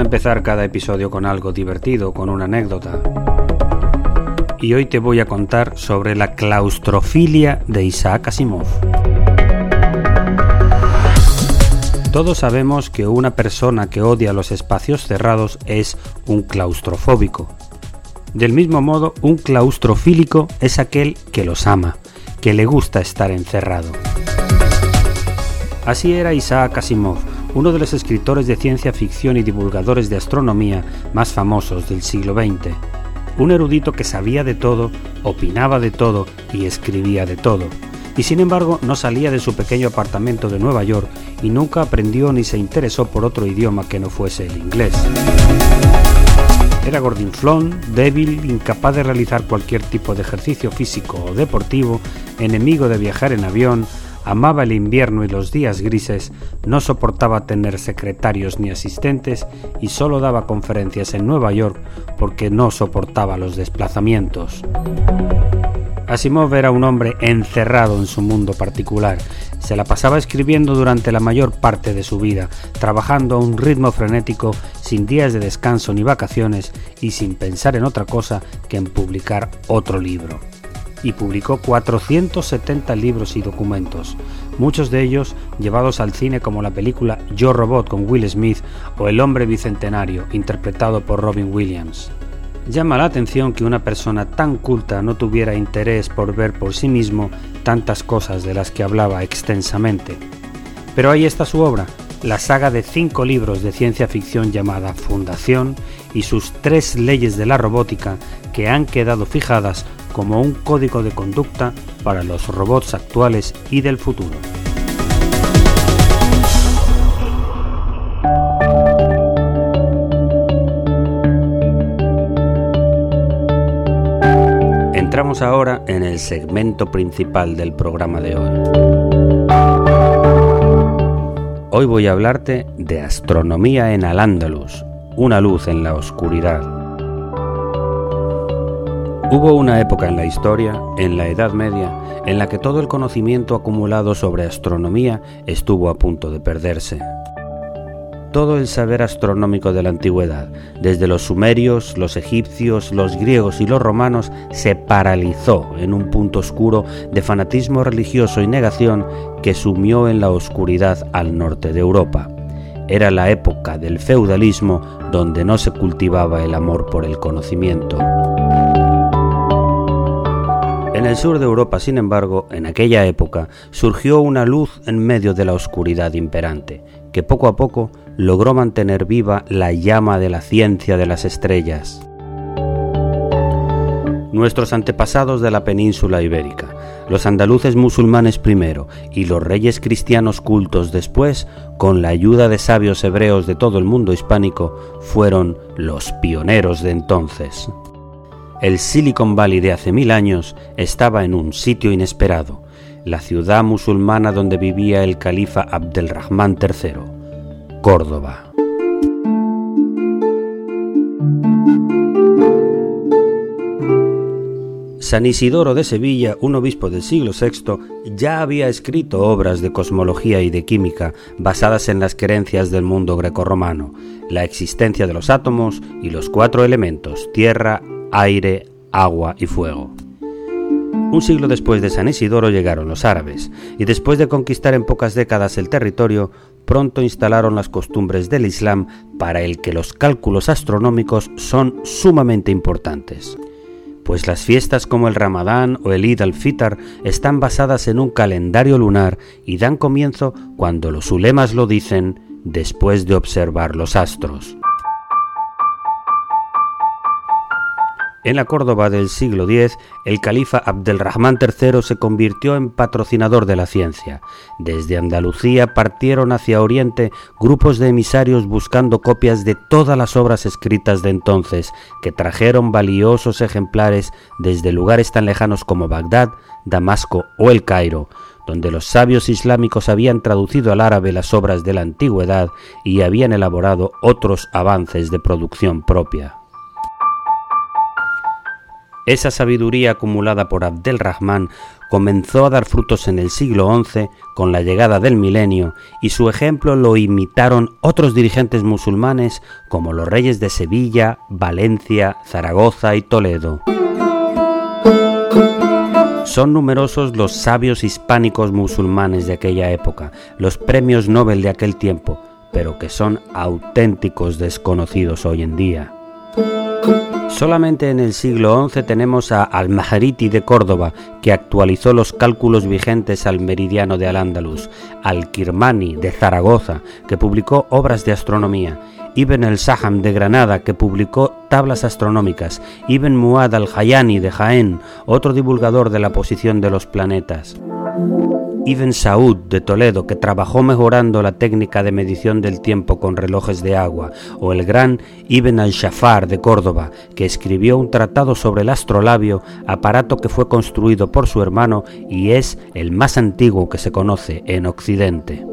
Empezar cada episodio con algo divertido, con una anécdota. Y hoy te voy a contar sobre la claustrofilia de Isaac Asimov. Todos sabemos que una persona que odia los espacios cerrados es un claustrofóbico. Del mismo modo, un claustrofílico es aquel que los ama, que le gusta estar encerrado. Así era Isaac Asimov, uno de los escritores de ciencia ficción y divulgadores de astronomía más famosos del siglo XX. Un erudito que sabía de todo, opinaba de todo y escribía de todo. Y sin embargo no salía de su pequeño apartamento de Nueva York y nunca aprendió ni se interesó por otro idioma que no fuese el inglés. Era gordinflón, débil, incapaz de realizar cualquier tipo de ejercicio físico o deportivo, enemigo de viajar en avión, amaba el invierno y los días grises, no soportaba tener secretarios ni asistentes y solo daba conferencias en Nueva York porque no soportaba los desplazamientos. Asimov era un hombre encerrado en su mundo particular. Se la pasaba escribiendo durante la mayor parte de su vida, trabajando a un ritmo frenético, sin días de descanso ni vacaciones y sin pensar en otra cosa que en publicar otro libro y publicó 470 libros y documentos, muchos de ellos llevados al cine como la película Yo Robot con Will Smith o El hombre bicentenario, interpretado por Robin Williams. Llama la atención que una persona tan culta no tuviera interés por ver por sí mismo tantas cosas de las que hablaba extensamente. Pero ahí está su obra, la saga de cinco libros de ciencia ficción llamada Fundación y sus tres leyes de la robótica que han quedado fijadas como un código de conducta para los robots actuales y del futuro. Entramos ahora en el segmento principal del programa de hoy. Hoy voy a hablarte de astronomía en Al-Ándalus, una luz en la oscuridad. Hubo una época en la historia, en la Edad Media, en la que todo el conocimiento acumulado sobre astronomía estuvo a punto de perderse. Todo el saber astronómico de la antigüedad, desde los sumerios, los egipcios, los griegos y los romanos, se paralizó en un punto oscuro de fanatismo religioso y negación que sumió en la oscuridad al norte de Europa. Era la época del feudalismo donde no se cultivaba el amor por el conocimiento. En el sur de Europa, sin embargo, en aquella época, surgió una luz en medio de la oscuridad imperante, que poco a poco logró mantener viva la llama de la ciencia de las estrellas. Nuestros antepasados de la península ibérica, los andaluces musulmanes primero y los reyes cristianos cultos después, con la ayuda de sabios hebreos de todo el mundo hispánico, fueron los pioneros de entonces. El Silicon Valley de hace mil años estaba en un sitio inesperado, la ciudad musulmana donde vivía el califa Abdelrahman III, Córdoba. San Isidoro de Sevilla, un obispo del siglo VI, ya había escrito obras de cosmología y de química basadas en las creencias del mundo grecorromano, la existencia de los átomos y los cuatro elementos, tierra, aire, agua y fuego. Un siglo después de San Isidoro llegaron los árabes, y después de conquistar en pocas décadas el territorio, pronto instalaron las costumbres del Islam para el que los cálculos astronómicos son sumamente importantes pues las fiestas como el Ramadán o el Eid al-Fitr están basadas en un calendario lunar y dan comienzo cuando los ulemas lo dicen después de observar los astros. En la Córdoba del siglo X, el califa Abdelrahman III se convirtió en patrocinador de la ciencia. Desde Andalucía partieron hacia Oriente grupos de emisarios buscando copias de todas las obras escritas de entonces, que trajeron valiosos ejemplares desde lugares tan lejanos como Bagdad, Damasco o el Cairo, donde los sabios islámicos habían traducido al árabe las obras de la antigüedad y habían elaborado otros avances de producción propia. Esa sabiduría acumulada por Abdel Rahman comenzó a dar frutos en el siglo XI con la llegada del milenio y su ejemplo lo imitaron otros dirigentes musulmanes como los reyes de Sevilla, Valencia, Zaragoza y Toledo. Son numerosos los sabios hispánicos musulmanes de aquella época, los premios Nobel de aquel tiempo, pero que son auténticos desconocidos hoy en día. Solamente en el siglo XI tenemos a Al-Mahariti de Córdoba, que actualizó los cálculos vigentes al meridiano de Al-Ándalus, Al-Kirmani de Zaragoza, que publicó obras de astronomía, Ibn el-Saham de Granada, que publicó tablas astronómicas, Ibn Muad al-Hayani de Jaén, otro divulgador de la posición de los planetas. Ibn Saud de Toledo, que trabajó mejorando la técnica de medición del tiempo con relojes de agua, o el gran Ibn al-Shafar de Córdoba, que escribió un tratado sobre el astrolabio, aparato que fue construido por su hermano y es el más antiguo que se conoce en Occidente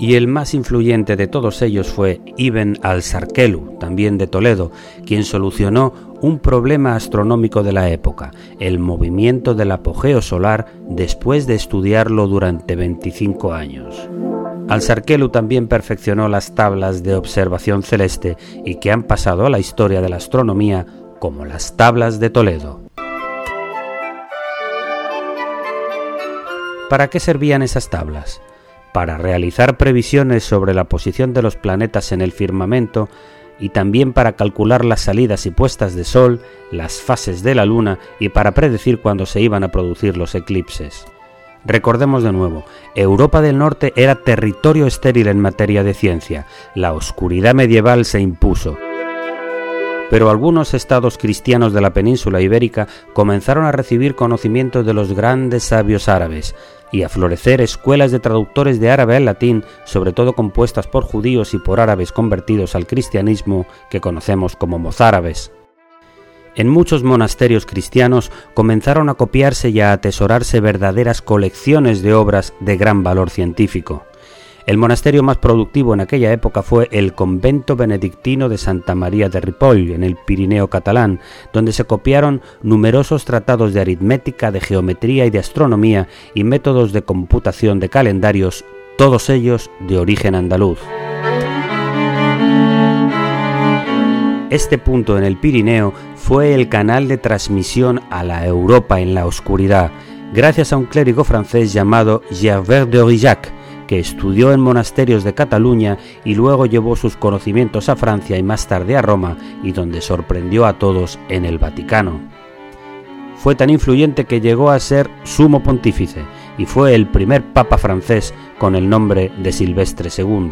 y el más influyente de todos ellos fue Ibn al-Sarkelu, también de Toledo, quien solucionó un problema astronómico de la época, el movimiento del apogeo solar después de estudiarlo durante 25 años. Al-Sarkelu también perfeccionó las tablas de observación celeste y que han pasado a la historia de la astronomía como las tablas de Toledo. ¿Para qué servían esas tablas? Para realizar previsiones sobre la posición de los planetas en el firmamento y también para calcular las salidas y puestas de sol, las fases de la luna y para predecir cuándo se iban a producir los eclipses. Recordemos de nuevo, Europa del Norte era territorio estéril en materia de ciencia, la oscuridad medieval se impuso. Pero algunos estados cristianos de la península ibérica comenzaron a recibir conocimiento de los grandes sabios árabes, y a florecer escuelas de traductores de árabe al latín, sobre todo compuestas por judíos y por árabes convertidos al cristianismo que conocemos como mozárabes. En muchos monasterios cristianos comenzaron a copiarse y a atesorarse verdaderas colecciones de obras de gran valor científico. El monasterio más productivo en aquella época fue el convento benedictino de Santa María de Ripoll, en el Pirineo catalán, donde se copiaron numerosos tratados de aritmética, de geometría y de astronomía y métodos de computación de calendarios, todos ellos de origen andaluz. Este punto en el Pirineo fue el canal de transmisión a la Europa en la oscuridad, gracias a un clérigo francés llamado Gervais de Aurillac, que estudió en monasterios de Cataluña y luego llevó sus conocimientos a Francia y más tarde a Roma, y donde sorprendió a todos en el Vaticano. Fue tan influyente que llegó a ser sumo pontífice y fue el primer papa francés con el nombre de Silvestre II.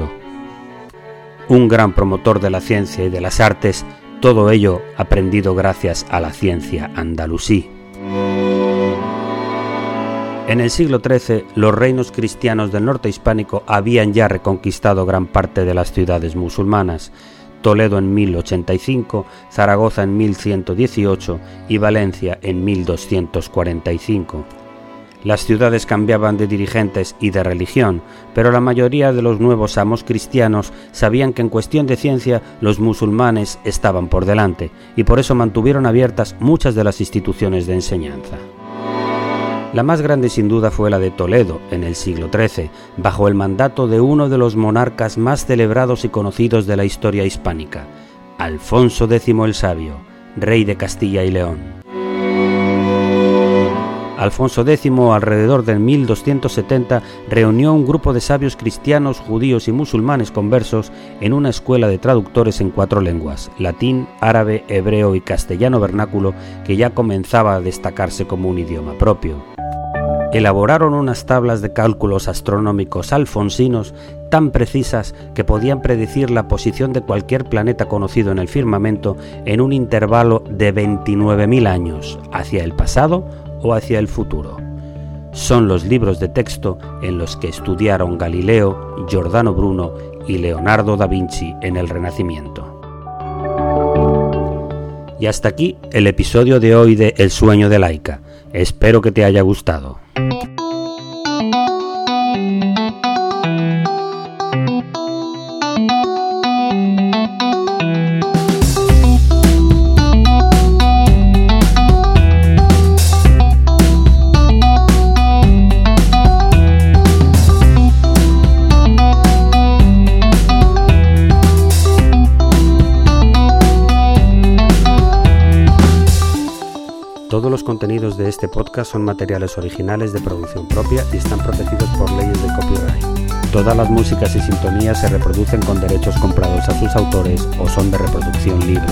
Un gran promotor de la ciencia y de las artes, todo ello aprendido gracias a la ciencia andalusí. En el siglo XIII, los reinos cristianos del norte hispánico habían ya reconquistado gran parte de las ciudades musulmanas. Toledo en 1085, Zaragoza en 1118 y Valencia en 1245. Las ciudades cambiaban de dirigentes y de religión, pero la mayoría de los nuevos amos cristianos sabían que en cuestión de ciencia los musulmanes estaban por delante, y por eso mantuvieron abiertas muchas de las instituciones de enseñanza. La más grande sin duda fue la de Toledo, en el siglo XIII, bajo el mandato de uno de los monarcas más celebrados y conocidos de la historia hispánica, Alfonso X el Sabio, rey de Castilla y León. Alfonso X, alrededor del 1270, reunió un grupo de sabios cristianos, judíos y musulmanes conversos en una escuela de traductores en cuatro lenguas, latín, árabe, hebreo y castellano vernáculo, que ya comenzaba a destacarse como un idioma propio. Elaboraron unas tablas de cálculos astronómicos alfonsinos tan precisas que podían predecir la posición de cualquier planeta conocido en el firmamento en un intervalo de 29.000 años, hacia el pasado o hacia el futuro. Son los libros de texto en los que estudiaron Galileo, Giordano Bruno y Leonardo da Vinci en el Renacimiento. Y hasta aquí el episodio de hoy de El sueño de Laika. Espero que te haya gustado. Contenidos de este podcast son materiales originales de producción propia y están protegidos por leyes de copyright. Todas las músicas y sintonías se reproducen con derechos comprados a sus autores o son de reproducción libre.